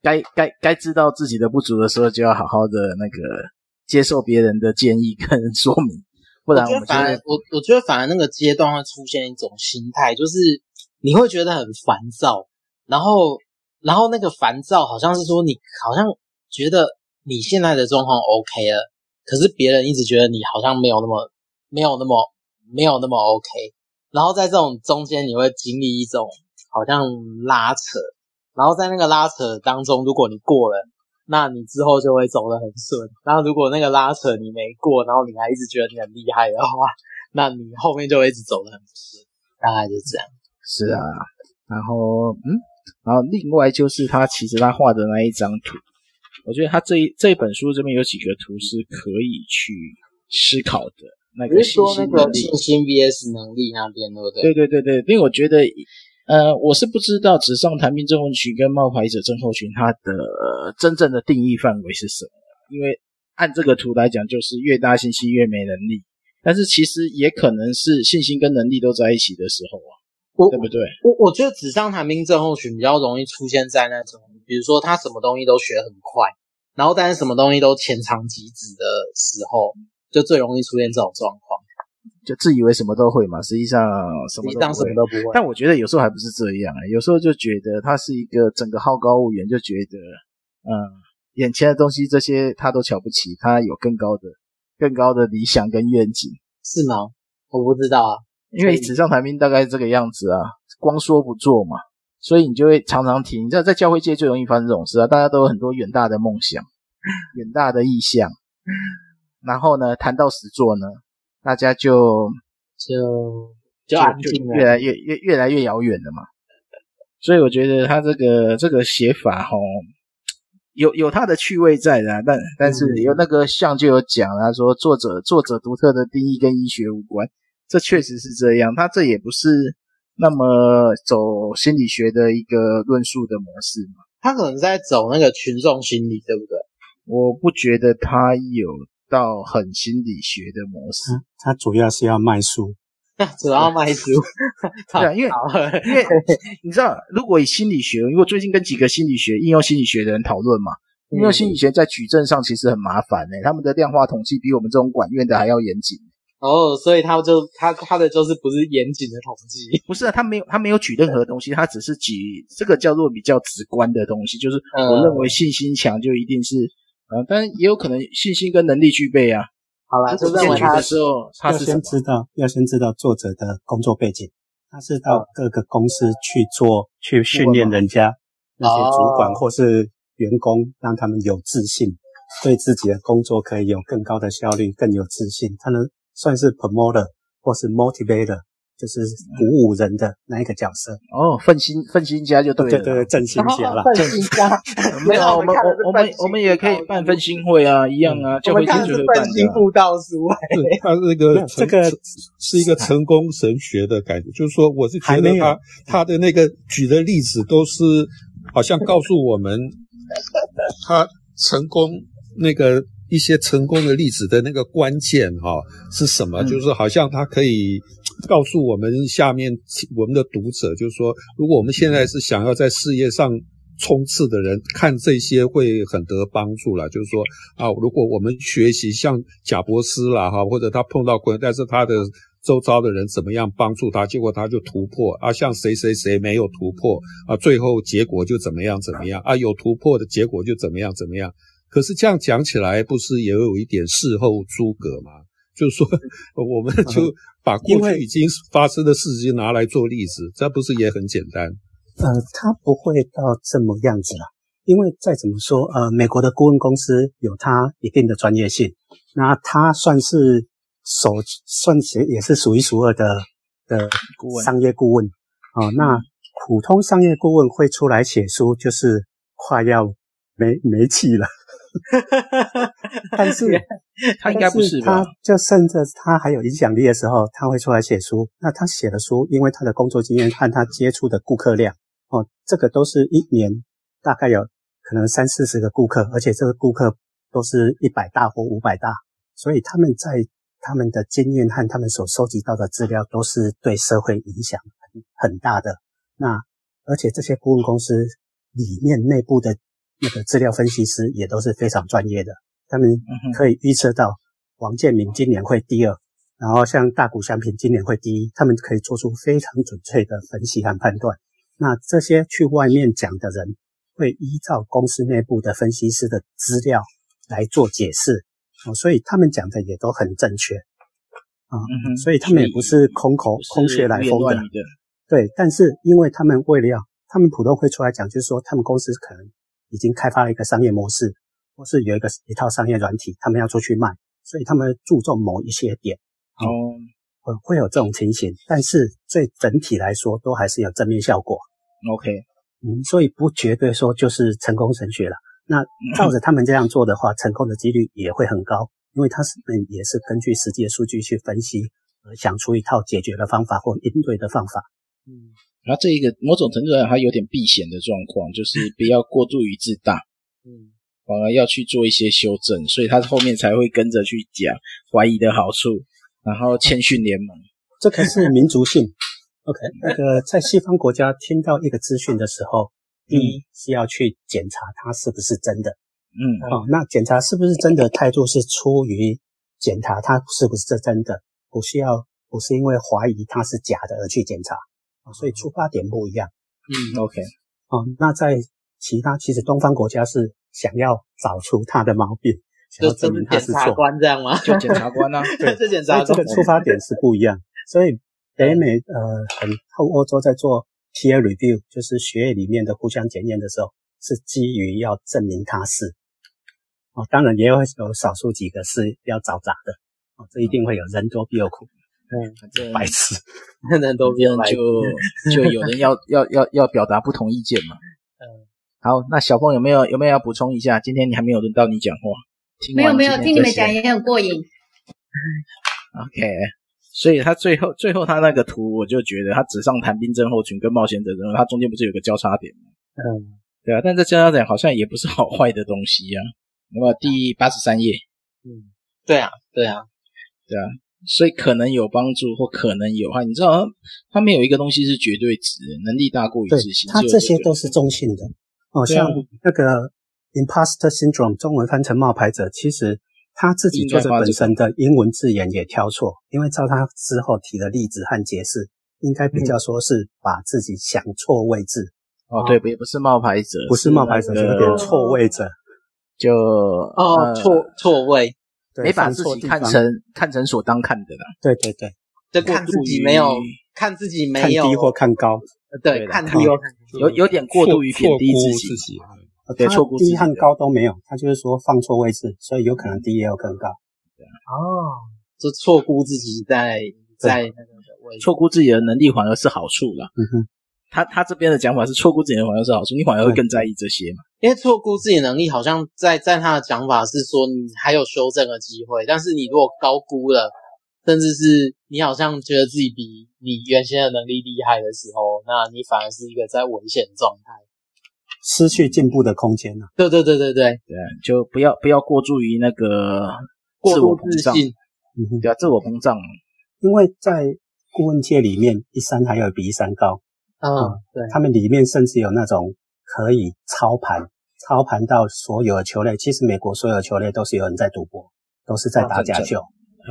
该该该知道自己的不足的时候，就要好好的那个接受别人的建议跟 说明，不然我们反而我我觉得反而那个阶段会出现一种心态，就是你会觉得很烦躁，然后然后那个烦躁好像是说你好像觉得你现在的状况 OK 了。可是别人一直觉得你好像没有那么没有那么没有那么 OK，然后在这种中间你会经历一种好像拉扯，然后在那个拉扯当中，如果你过了，那你之后就会走得很顺。然后如果那个拉扯你没过，然后你还一直觉得你很厉害的话，那你后面就会一直走得很顺。大概就这样。是啊，然后嗯，然后另外就是他其实他画的那一张图。我觉得他这一这一本书这边有几个图是可以去思考的。那个信心能力，信心 VS 能力那边，对不对？对对对对，因为我觉得，呃，我是不知道纸上谈兵症候群跟冒牌者症候群它的真正的定义范围是什么。因为按这个图来讲，就是越大信心越没能力。但是其实也可能是信心跟能力都在一起的时候啊，对不对？我我觉得纸上谈兵症候群比较容易出现在那种。比如说他什么东西都学很快，然后但是什么东西都浅尝即止的时候，就最容易出现这种状况，就自以为什么都会嘛，实际上什么都不会，实际上什么都不会。但我觉得有时候还不是这样啊，有时候就觉得他是一个整个好高骛远，就觉得嗯，眼前的东西这些他都瞧不起，他有更高的、更高的理想跟愿景，是吗？我不知道啊，因为纸上谈兵大概这个样子啊，光说不做嘛，所以你就会常常提，你知道在教会界最容易发生这种事啊，大家都有很多远大的梦想、远大的意向。然后呢，谈到实作呢，大家就就就越来越越越来越遥远了嘛。所以我觉得他这个这个写法齁，有有他的趣味在的，但但是有那个像就有讲他说作者作者独特的定义跟医学无关，这确实是这样。他这也不是那么走心理学的一个论述的模式嘛，他可能在走那个群众心理，对不对？我不觉得他有。到很心理学的模式，他主要是要卖书，主要卖书，对啊，因为因为你知道，如果以心理学，因为我最近跟几个心理学应用心理学的人讨论嘛，应用心理学在举证上其实很麻烦呢，他们的量化统计比我们这种管院的还要严谨。哦，所以他就他他的就是不是严谨的统计，不是啊，他没有他没有举任何东西，他只是举这个叫做比较直观的东西，就是我认为信心强就一定是。啊，但也有可能信心跟能力具备啊。好了，就认为他的时候，他是要先知道，要先知道作者的工作背景。他是到各个公司去做，去训练人家那些主管或是员工，让他们有自信，对自己的工作可以有更高的效率，更有自信。他能算是 promoter 或是 motivator。就是鼓舞人的那一个角色。哦，奋心奋心家就对了，对对对，振兴家了，奋心家。没有，我们我我们我们也可以办奋心会啊，一样啊，就会看是奋心布道书。他这个这个是一个成功神学的感觉，就是说，我是觉得他他的那个举的例子都是好像告诉我们他成功那个一些成功的例子的那个关键哈是什么，就是好像他可以。告诉我们下面我们的读者，就是说，如果我们现在是想要在事业上冲刺的人，看这些会很得帮助了。就是说啊，如果我们学习像贾伯斯啦哈，或者他碰到困难，但是他的周遭的人怎么样帮助他，结果他就突破啊。像谁谁谁没有突破啊，最后结果就怎么样怎么样啊，有突破的结果就怎么样怎么样。可是这样讲起来，不是也有一点事后诸葛吗？就是说，我们就 把过去已经发生的事情拿来做例子，这不是也很简单？呃，他不会到这么样子啦，因为再怎么说，呃，美国的顾问公司有他一定的专业性，那他算是首算是也是数一数二的的顾问，商业顾问啊、呃。那普通商业顾问会出来写书，就是快要没没气了。哈哈哈！但是 他应该不是吧？他就甚至他还有影响力的时候，他会出来写书。那他写的书，因为他的工作经验和他接触的顾客量，哦，这个都是一年大概有可能三四十个顾客，而且这个顾客都是一百大或五百大，所以他们在他们的经验和他们所收集到的资料，都是对社会影响很很大的。那而且这些顾问公司里面内部的。那个资料分析师也都是非常专业的，他们可以预测到王建民今年会第二，然后像大谷翔平今年会第一，他们可以做出非常准确的分析和判断。那这些去外面讲的人，会依照公司内部的分析师的资料来做解释，哦，所以他们讲的也都很正确啊，所以他们也不是空口空穴来风的，对。但是因为他们为了要，他们普通会出来讲，就是说他们公司可能。已经开发了一个商业模式，或是有一个一套商业软体，他们要出去卖，所以他们注重某一些点，哦，会会有这种情形，但是最整体来说，都还是有正面效果。OK，嗯，所以不绝对说就是成功神学了。那照着他们这样做的话，成功的几率也会很高，因为他是嗯也是根据实际的数据去分析，而想出一套解决的方法或应对的方法。嗯。然后这一个某种程度上，它有点避险的状况，就是不要过度于自大，嗯，反而要去做一些修正，所以他后面才会跟着去讲怀疑的好处，然后谦逊联盟，这个是民族性。OK，那个在西方国家听到一个资讯的时候，第一是要去检查它是不是真的，嗯，哦，那检查是不是真的态度是出于检查它是不是这真的，不需要不是因为怀疑它是假的而去检查，所以出发点不一样。嗯，OK，哦，那在其他其实东方国家是想要找出他的毛病，想要证明他是错。检察官这样吗？就检察官啊，对，是检察官。这个出发点是不一样，所以北美呃，很后欧洲在做 peer review，就是学业里面的互相检验的时候。是基于要证明他是哦，当然也有有少数几个是要找砸的哦，这一定会有人多必有苦，嗯，反正白痴，那多必有白痴，就就有人要要要要表达不同意见嘛。嗯，好，那小凤有没有有没有要补充一下？今天你还没有轮到你讲话，没有没有，听你们讲也很过瘾。OK，所以他最后最后他那个图，我就觉得他纸上谈兵症候群跟冒险者，然后他中间不是有个交叉点吗？嗯。对啊，但这交叉点好像也不是好坏的东西呀、啊。那么第八十三页，嗯，对啊，对啊，对啊，所以可能有帮助或可能有害。你知道，他没有一个东西是绝对值，能力大过于自信。他这些都是中性的。哦，像那个 imposter syndrome，中文翻成冒牌者，其实他自己作者本身的英文字眼也挑错，因为照他之后提的例子和解释，应该比较说是把自己想错位置。哦，对，也不是冒牌者，不是冒牌者，是有点错位者，就哦，错错位，没把自己看成看成所当看的啦。对对对，就看自己没有看自己没有看低或看高，对，看低或看高，有有点过度于贬低自己，对，错估低和高都没有，他就是说放错位置，所以有可能低也有可能高。哦，就错估自己在在那个位置，错估自己的能力反而是好处了。嗯哼。他他这边的讲法是错估自己的反而是好处，你反而会更在意这些嘛？因为错估自己的能力，好像在在他的讲法是说你还有修正的机会，但是你如果高估了，甚至是你好像觉得自己比你原先的能力厉害的时候，那你反而是一个在危险状态，失去进步的空间了。对对对对对对，就不要不要过注于那个自我膨胀，嗯，对啊，自我膨胀，因为在顾问界里面，一山还有比一山高。嗯，对，他们里面甚至有那种可以操盘，操盘到所有的球类。其实美国所有的球类都是有人在赌博，都是在打假球，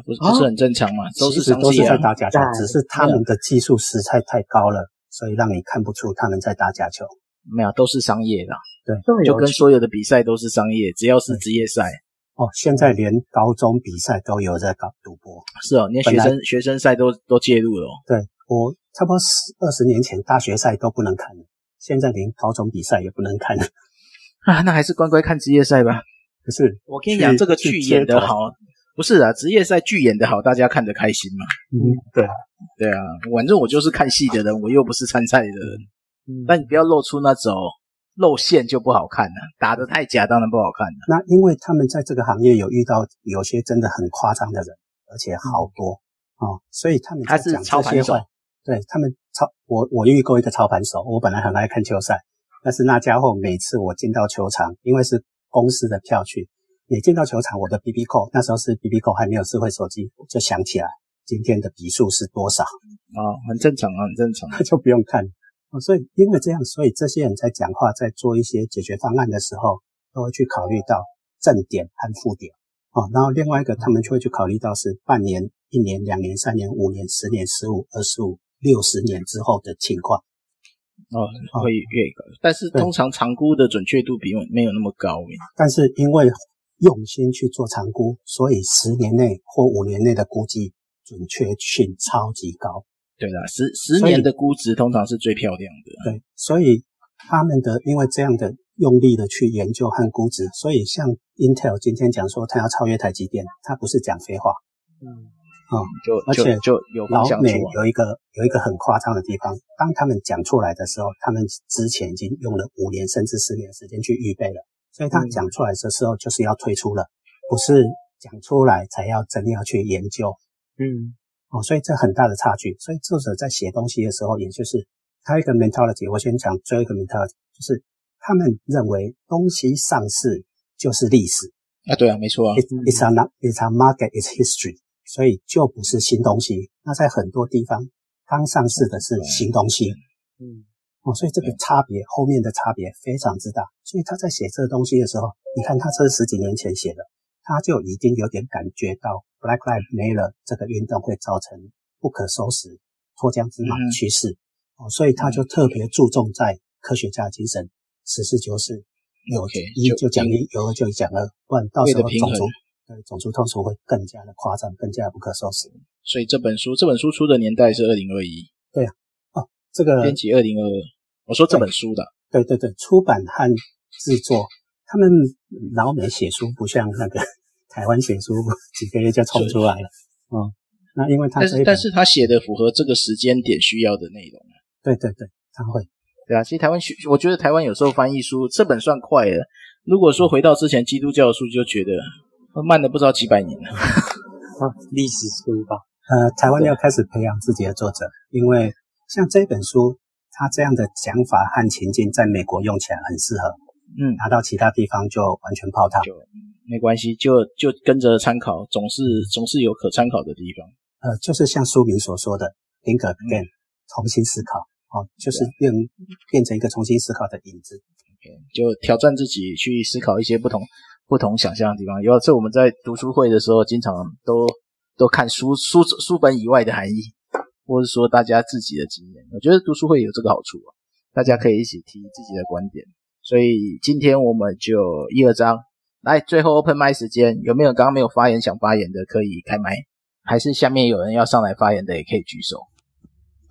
不是不是很正常嘛？都是都是在打假球，只是他们的技术实在太高了，所以让你看不出他们在打假球。没有，都是商业的，对，就跟所有的比赛都是商业，只要是职业赛。哦，现在连高中比赛都有在搞赌博，是哦，连学生学生赛都都介入了。哦对，我。差不多十二十年前，大学赛都不能看了，现在连高中比赛也不能看了啊！那还是乖乖看职业赛吧。不是，我跟你讲，这个剧演得好，不是啊，职业赛剧演得好，大家看得开心嘛。嗯，对，对啊，反正我就是看戏的人，我又不是参赛的人。嗯，但你不要露出那种露馅就不好看了，打得太假当然不好看了。那因为他们在这个行业有遇到有些真的很夸张的人，而且好多啊，所以他们在讲这些话。对他们操我，我遇过一个操盘手。我本来很爱看球赛，但是那家伙每次我进到球场，因为是公司的票去，每进到球场，我的 BB Call 那时候是 BB Call 还没有智慧手机，我就想起来今天的比数是多少啊，很正常啊，很正常，就不用看。所以因为这样，所以这些人在讲话，在做一些解决方案的时候，都会去考虑到正点和负点啊。然后另外一个，他们就会去考虑到是半年、一年、两年、三年、五年、十年、十五、二十五。六十年之后的情况，哦，会越高，但是通常长估的准确度比没有那么高。但是因为用心去做长估，所以十年内或五年内的估计准确性超级高。对啦，十十年的估值通常是最漂亮的。对，所以他们的因为这样的用力的去研究和估值，所以像 Intel 今天讲说他要超越台积电，他不是讲废话。嗯。啊、嗯，就而且就有老美有一个有一个很夸张的地方，当他们讲出来的时候，他们之前已经用了五年甚至十年的时间去预备了，所以他讲出来的时候就是要推出了，不是讲出来才要真要去研究。嗯，哦，所以这很大的差距。所以作者在写东西的时候，也就是他有一个 mentality，我先讲最后一个 mentality，就是他们认为东西上市就是历史啊，对啊，没错啊，It, it's a it's a market, it's history。所以就不是新东西。那在很多地方刚上市的是新东西，嗯，哦，所以这个差别后面的差别非常之大。所以他在写这个东西的时候，你看他这是十几年前写的，他就已经有点感觉到 Black Lives Matter 这个运动会造成不可收拾脱缰之马趋势，哦、嗯，所以他就特别注重在科学家精神，实事求是，有一就讲一，有二就讲二，不然到时候种族对种族痛楚会更加的夸张，更加不可收拾。所以这本书，这本书出的年代是二零二一，对啊，哦，这个编辑二零二二，我说这本书的。对对对，出版和制作，他们老美写书不像那个 台湾写书几个月就冲出来了，哦，那因为他但是但是他写的符合这个时间点需要的内容啊。对对对，他会，对啊，其实台湾学，我觉得台湾有时候翻译书这本算快了，如果说回到之前基督教的书，就觉得慢了不知道几百年了。啊，历史书吧，呃，台湾要开始培养自己的作者，因为像这本书。它这样的讲法和情境，在美国用起来很适合，嗯，拿到其他地方就完全泡汤，就没关系，就就跟着参考，总是总是有可参考的地方。呃，就是像书名所说的，think again，重新思考，哦，就是变变成一个重新思考的影子。就挑战自己去思考一些不同不同想象的地方。有一次我们在读书会的时候，经常都都看书书书本以外的含义。或者说大家自己的经验，我觉得读书会有这个好处啊，大家可以一起提自己的观点。所以今天我们就一二章来，最后 open mic 时间，有没有刚刚没有发言想发言的可以开麦？还是下面有人要上来发言的也可以举手。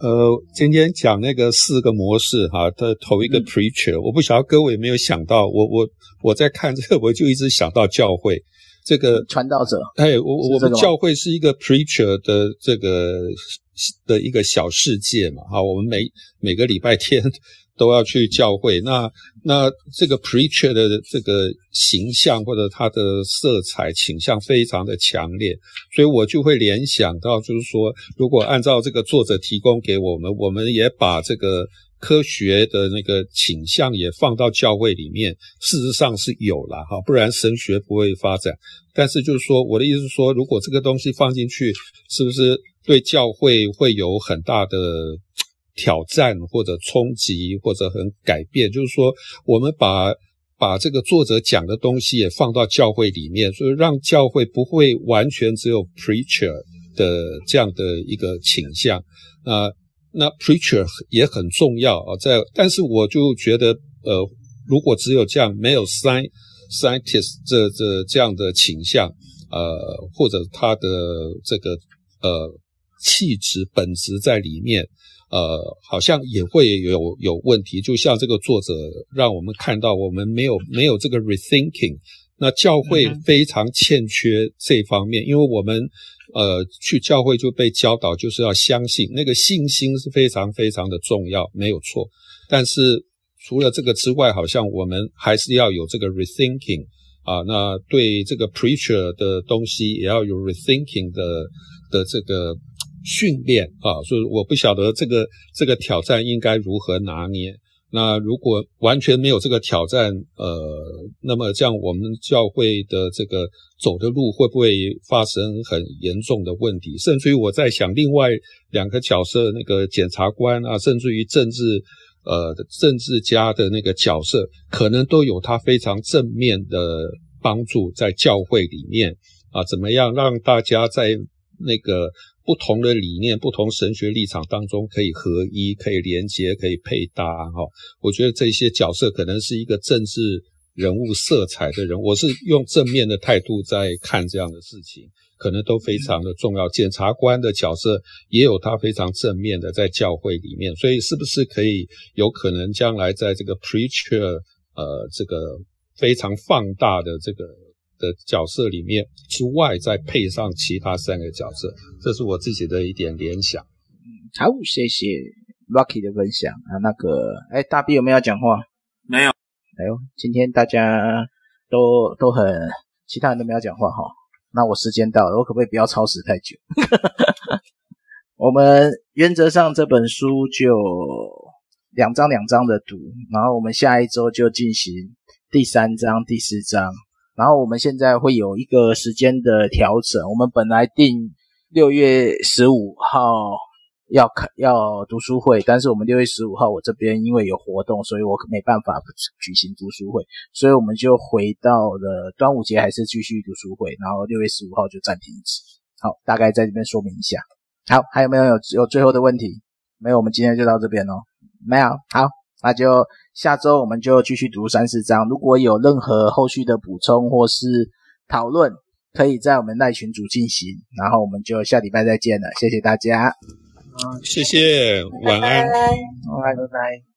呃，今天讲那个四个模式哈，的头一个 preacher，嗯，我不晓得各位有没有想到，我我我在看这个，我就一直想到教会这个传道者。哎，我我们教会是一个 preacher 的这个。的一个小世界嘛，哈，我们每每个礼拜天都要去教会。那那这个 preacher 的这个形象或者他的色彩倾向非常的强烈，所以我就会联想到，就是说，如果按照这个作者提供给我们，我们也把这个科学的那个倾向也放到教会里面，事实上是有了哈，不然神学不会发展。但是就是说，我的意思是说，如果这个东西放进去，是不是？对教会会有很大的挑战，或者冲击，或者很改变。就是说，我们把把这个作者讲的东西也放到教会里面，所以让教会不会完全只有 preacher 的这样的一个倾向。啊，那 preacher 也很重要啊，在但是我就觉得，呃，如果只有这样，没有 sci scientist 这这这样的倾向，呃，或者他的这个呃。气质本质在里面，呃，好像也会有有问题。就像这个作者让我们看到，我们没有没有这个 rethinking，那教会非常欠缺这方面，因为我们呃去教会就被教导就是要相信，那个信心是非常非常的重要，没有错。但是除了这个之外，好像我们还是要有这个 rethinking 啊，那对这个 preacher 的东西也要有 rethinking 的的这个。训练啊，所以我不晓得这个这个挑战应该如何拿捏。那如果完全没有这个挑战，呃，那么这样我们教会的这个走的路会不会发生很严重的问题？甚至于我在想，另外两个角色，那个检察官啊，甚至于政治呃政治家的那个角色，可能都有他非常正面的帮助在教会里面啊，怎么样让大家在那个。不同的理念、不同神学立场当中可以合一、可以连接、可以配搭哈。我觉得这些角色可能是一个政治人物色彩的人，我是用正面的态度在看这样的事情，可能都非常的重要。检察官的角色也有他非常正面的在教会里面，所以是不是可以有可能将来在这个 preacher 呃这个非常放大的这个。的角色里面之外，再配上其他三个角色，这是我自己的一点联想。嗯，好，谢谢 Rocky 的分享啊。那个，哎，大 B 有没有要讲话？没有。哎呦，今天大家都都很，其他人都没有讲话哈。那我时间到了，我可不可以不要超时太久？我们原则上这本书就两章两章的读，然后我们下一周就进行第三章、第四章。然后我们现在会有一个时间的调整，我们本来定六月十五号要开要读书会，但是我们六月十五号我这边因为有活动，所以我没办法举行读书会，所以我们就回到了端午节还是继续读书会，然后六月十五号就暂停一次。好，大概在这边说明一下。好，还有没有有有最后的问题？没有，我们今天就到这边喽。没有，好，那就下周我们就继续读三四章。如果有任何后续的补充或是讨论，可以在我们赖群组进行。然后我们就下礼拜再见了，谢谢大家。谢谢，晚安，拜拜，拜拜。